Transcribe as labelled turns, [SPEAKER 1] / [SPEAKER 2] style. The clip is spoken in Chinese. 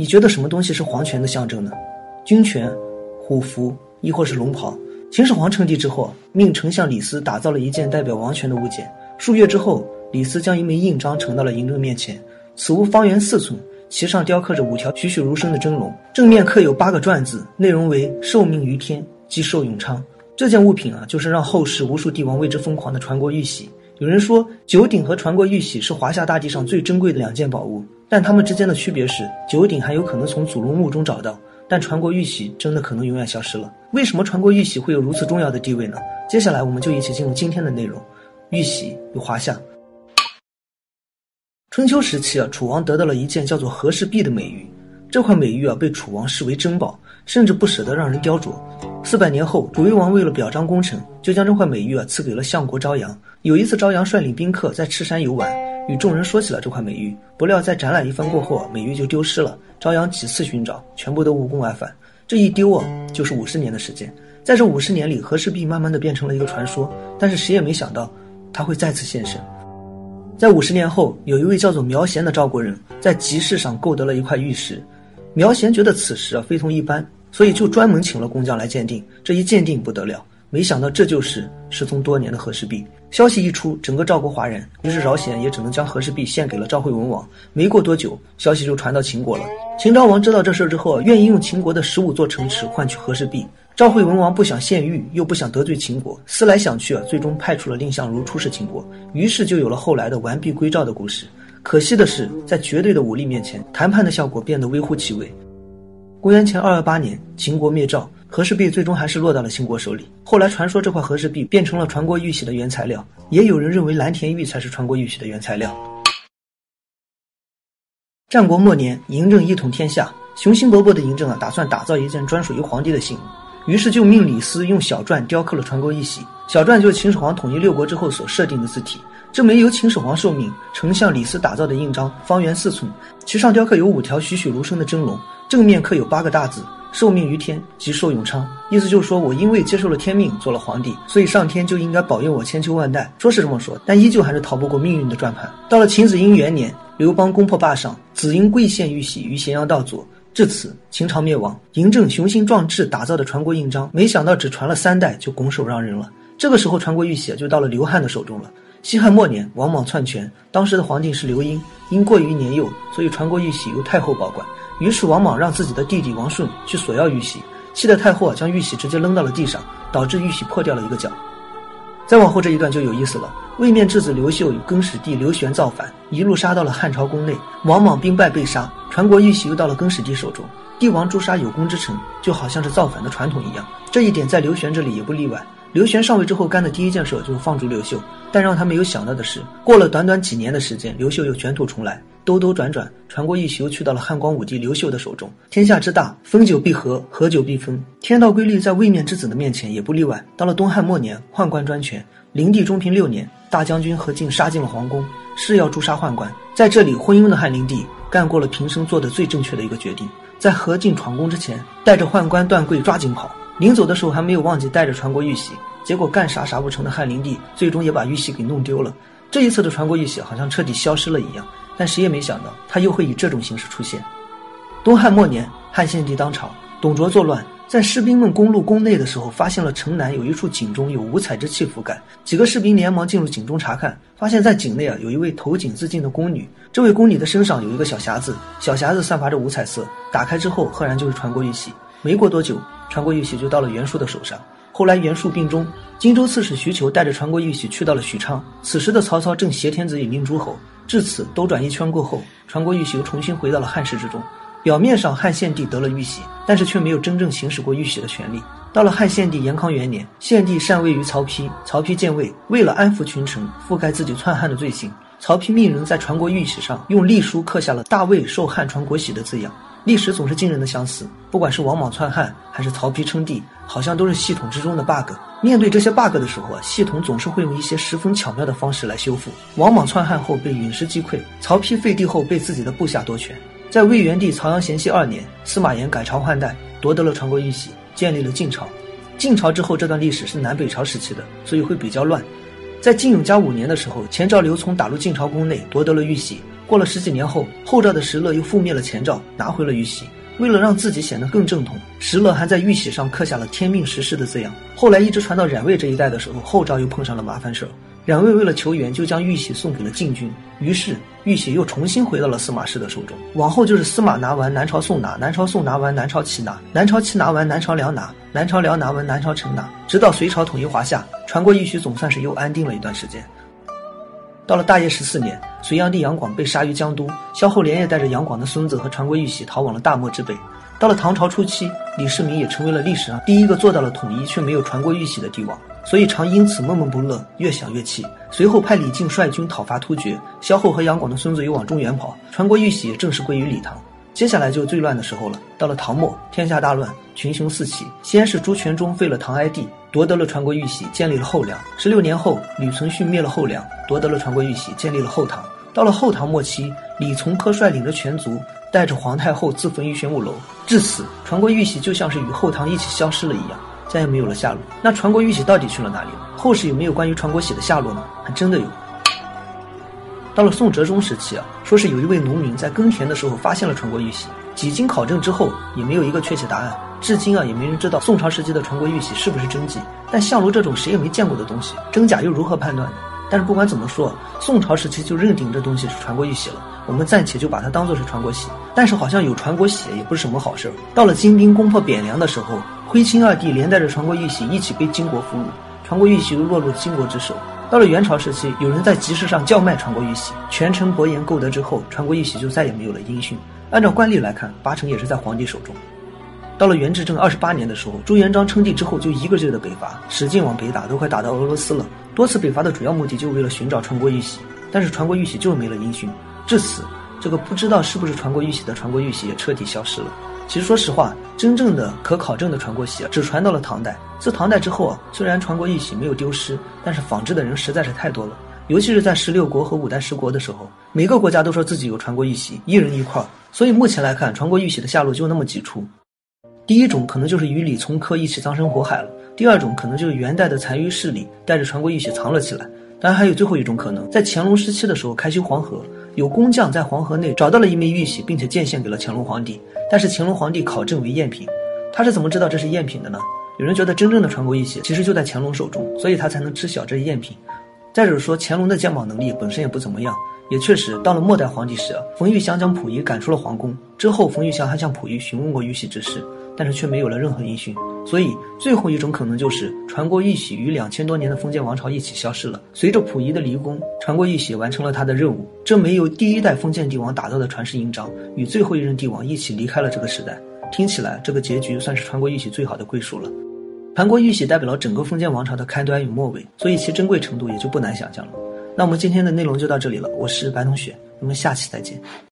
[SPEAKER 1] 你觉得什么东西是皇权的象征呢？军权、虎符，亦或是龙袍？秦始皇称帝之后，命丞相李斯打造了一件代表王权的物件。数月之后，李斯将一枚印章呈到了嬴政面前。此物方圆四寸，其上雕刻着五条栩栩如生的真龙，正面刻有八个篆字，内容为“受命于天，积寿永昌”。这件物品啊，就是让后世无数帝王为之疯狂的传国玉玺。有人说，九鼎和传国玉玺是华夏大地上最珍贵的两件宝物，但它们之间的区别是，九鼎还有可能从祖龙墓中找到。但传国玉玺真的可能永远消失了？为什么传国玉玺会有如此重要的地位呢？接下来我们就一起进入今天的内容。玉玺与华夏。春秋时期啊，楚王得到了一件叫做和氏璧的美玉，这块美玉啊被楚王视为珍宝，甚至不舍得让人雕琢。四百年后，楚威王为了表彰功臣，就将这块美玉啊赐给了相国朝阳。有一次，朝阳率领宾客在赤山游玩，与众人说起了这块美玉，不料在展览一番过后，美玉就丢失了。朝阳几次寻找，全部都无功而返。这一丢啊，就是五十年的时间。在这五十年里，和氏璧慢慢的变成了一个传说。但是谁也没想到，它会再次现身。在五十年后，有一位叫做苗贤的赵国人，在集市上购得了一块玉石。苗贤觉得此时啊非同一般，所以就专门请了工匠来鉴定。这一鉴定不得了。没想到这就是失踪多年的和氏璧。消息一出，整个赵国哗然，于是饶显也只能将和氏璧献给了赵惠文王。没过多久，消息就传到秦国了。秦昭王知道这事之后，愿意用秦国的十五座城池换取和氏璧。赵惠文王不想献玉，又不想得罪秦国，思来想去啊，最终派出了蔺相如出使秦国，于是就有了后来的完璧归赵的故事。可惜的是，在绝对的武力面前，谈判的效果变得微乎其微。公元前二二八年，秦国灭赵。和氏璧最终还是落到了秦国手里。后来传说这块和氏璧变成了传国玉玺的原材料，也有人认为蓝田玉才是传国玉玺的原材料。战国末年，嬴政一统天下，雄心勃勃的嬴政啊，打算打造一件专属于皇帝的信物，于是就命李斯用小篆雕刻了传国玉玺。小篆就是秦始皇统一六国之后所设定的字体。这枚由秦始皇受命，丞相李斯打造的印章，方圆四寸，其上雕刻有五条栩栩如生的真龙，正面刻有八个大字。受命于天，即寿永昌。意思就是说我因为接受了天命，做了皇帝，所以上天就应该保佑我千秋万代。说是这么说，但依旧还是逃不过命运的转盘。到了秦子婴元年，刘邦攻破霸上，子婴跪献玉玺于咸阳道左。至此，秦朝灭亡。嬴政雄心壮志打造的传国印章，没想到只传了三代就拱手让人了。这个时候，传国玉玺就到了刘汉的手中了。西汉末年，王莽篡权，当时的皇帝是刘英，因过于年幼，所以传国玉玺由太后保管。于是王莽让自己的弟弟王顺去索要玉玺，气得太后将玉玺直接扔到了地上，导致玉玺破掉了一个角。再往后这一段就有意思了，位面质子刘秀与更始帝刘玄造反，一路杀到了汉朝宫内，王莽兵败被杀，传国玉玺又到了更始帝手中。帝王诛杀有功之臣，就好像是造反的传统一样，这一点在刘玄这里也不例外。刘玄上位之后干的第一件事就是放逐刘秀，但让他没有想到的是，过了短短几年的时间，刘秀又卷土重来。兜兜转转，传国玉玺又去到了汉光武帝刘秀的手中。天下之大，分久必合，合久必分。天道规律在位面之子的面前也不例外。到了东汉末年，宦官专权，灵帝中平六年，大将军何进杀进了皇宫，誓要诛杀宦官。在这里，昏庸的汉灵帝干过了平生做的最正确的一个决定，在何进闯宫之前，带着宦官段贵抓紧跑，临走的时候还没有忘记带着传国玉玺。结果干啥啥不成的汉灵帝，最终也把玉玺给弄丢了。这一次的传国玉玺好像彻底消失了一样。但谁也没想到，他又会以这种形式出现。东汉末年，汉献帝当朝，董卓作乱，在士兵们攻入宫内的时候，发现了城南有一处井中有五彩之气覆盖。几个士兵连忙进入井中查看，发现在井内啊有一位投井自尽的宫女。这位宫女的身上有一个小匣子，小匣子散发着五彩色，打开之后，赫然就是传国玉玺。没过多久，传国玉玺就到了袁术的手上。后来袁术病终，荆州刺史徐求带着传国玉玺去到了许昌。此时的曹操正挟天子以令诸侯。至此，兜转一圈过后，传国玉玺又重新回到了汉室之中。表面上，汉献帝得了玉玺，但是却没有真正行使过玉玺的权利。到了汉献帝延康元年，献帝禅位于曹丕，曹丕建位，为了安抚群臣，覆盖自己篡汉的罪行，曹丕命人在传国玉玺上用隶书刻下了“大魏受汉传国玺”的字样。历史总是惊人的相似，不管是王莽篡汉，还是曹丕称帝，好像都是系统之中的 bug。面对这些 bug 的时候啊，系统总是会用一些十分巧妙的方式来修复。王莽篡汉后被陨石击溃，曹丕废帝后被自己的部下夺权。在魏元帝曹阳咸熙二年，司马炎改朝换代，夺得了传国玉玺，建立了晋朝。晋朝之后这段历史是南北朝时期的，所以会比较乱。在晋永嘉五年的时候，前赵刘琮打入晋朝宫内，夺得了玉玺。过了十几年后，后赵的石勒又覆灭了前赵，拿回了玉玺。为了让自己显得更正统，石勒还在玉玺上刻下了“天命石氏”的字样。后来一直传到冉魏这一代的时候，后赵又碰上了麻烦事儿。冉魏为了求援，就将玉玺送给了晋军，于是玉玺又重新回到了司马氏的手中。往后就是司马拿完，南朝宋拿，南朝宋拿完，南朝齐拿，南朝齐拿完，南朝梁拿，南朝梁拿完，南朝陈拿，直到隋朝统一华夏，传国玉玺总算是又安定了一段时间。到了大业十四年，隋炀帝杨广被杀于江都，萧后连夜带着杨广的孙子和传国玉玺逃往了大漠之北。到了唐朝初期，李世民也成为了历史上第一个做到了统一却没有传国玉玺的帝王。所以常因此闷闷不乐，越想越气。随后派李靖率军讨伐突厥，萧后和杨广的孙子又往中原跑，传国玉玺也正式归于李唐。接下来就最乱的时候了。到了唐末，天下大乱，群雄四起。先是朱全忠废了唐哀帝，夺得了传国玉玺，建立了后梁。十六年后，吕存勖灭了后梁，夺得了传国玉玺，建立了后唐。到了后唐末期，李从珂率领着全族，带着皇太后自焚于玄武楼。至此，传国玉玺就像是与后唐一起消失了一样。再也没有了下落。那传国玉玺到底去了哪里？后世有没有关于传国玺的下落呢？还真的有。到了宋哲宗时期啊，说是有一位农民在耕田的时候发现了传国玉玺，几经考证之后也没有一个确切答案。至今啊，也没人知道宋朝时期的传国玉玺是不是真迹。但相如这种谁也没见过的东西，真假又如何判断呢？但是不管怎么说，宋朝时期就认定这东西是传国玉玺了，我们暂且就把它当做是传国玺。但是好像有传国玺也不是什么好事儿。到了金兵攻破汴梁的时候。徽钦二帝连带着传国玉玺一起被金国俘虏，传国玉玺又落入金国之手。到了元朝时期，有人在集市上叫卖传国玉玺，权臣伯颜购得之后，传国玉玺就再也没有了音讯。按照惯例来看，八成也是在皇帝手中。到了元至正二十八年的时候，朱元璋称帝之后就一个劲的北伐，使劲往北打，都快打到俄罗斯了。多次北伐的主要目的就为了寻找传国玉玺，但是传国玉玺就是没了音讯。至此，这个不知道是不是传国玉玺的传国玉玺也彻底消失了。其实，说实话，真正的可考证的传国玺只传到了唐代。自唐代之后啊，虽然传国玉玺没有丢失，但是仿制的人实在是太多了。尤其是在十六国和五代十国的时候，每个国家都说自己有传国玉玺，一人一块。所以目前来看，传国玉玺的下落就那么几处。第一种可能就是与李从珂一起葬身火海了；第二种可能就是元代的残余势力带着传国玉玺藏了起来。当然，还有最后一种可能，在乾隆时期的时候开修黄河。有工匠在黄河内找到了一枚玉玺，并且献献给了乾隆皇帝。但是乾隆皇帝考证为赝品，他是怎么知道这是赝品的呢？有人觉得真正的传国玉玺其实就在乾隆手中，所以他才能知晓这是赝品。再者说，乾隆的鉴宝能力本身也不怎么样。也确实，到了末代皇帝时，冯玉祥将溥仪赶出了皇宫之后，冯玉祥还向溥仪询问过玉玺之事，但是却没有了任何音讯。所以，最后一种可能就是传国玉玺与两千多年的封建王朝一起消失了。随着溥仪的离宫，传国玉玺完成了他的任务，这枚由第一代封建帝王打造的传世印章，与最后一任帝王一起离开了这个时代。听起来，这个结局算是传国玉玺最好的归属了。传国玉玺代表了整个封建王朝的开端与末尾，所以其珍贵程度也就不难想象了。那我们今天的内容就到这里了，我是白同学，我们下期再见。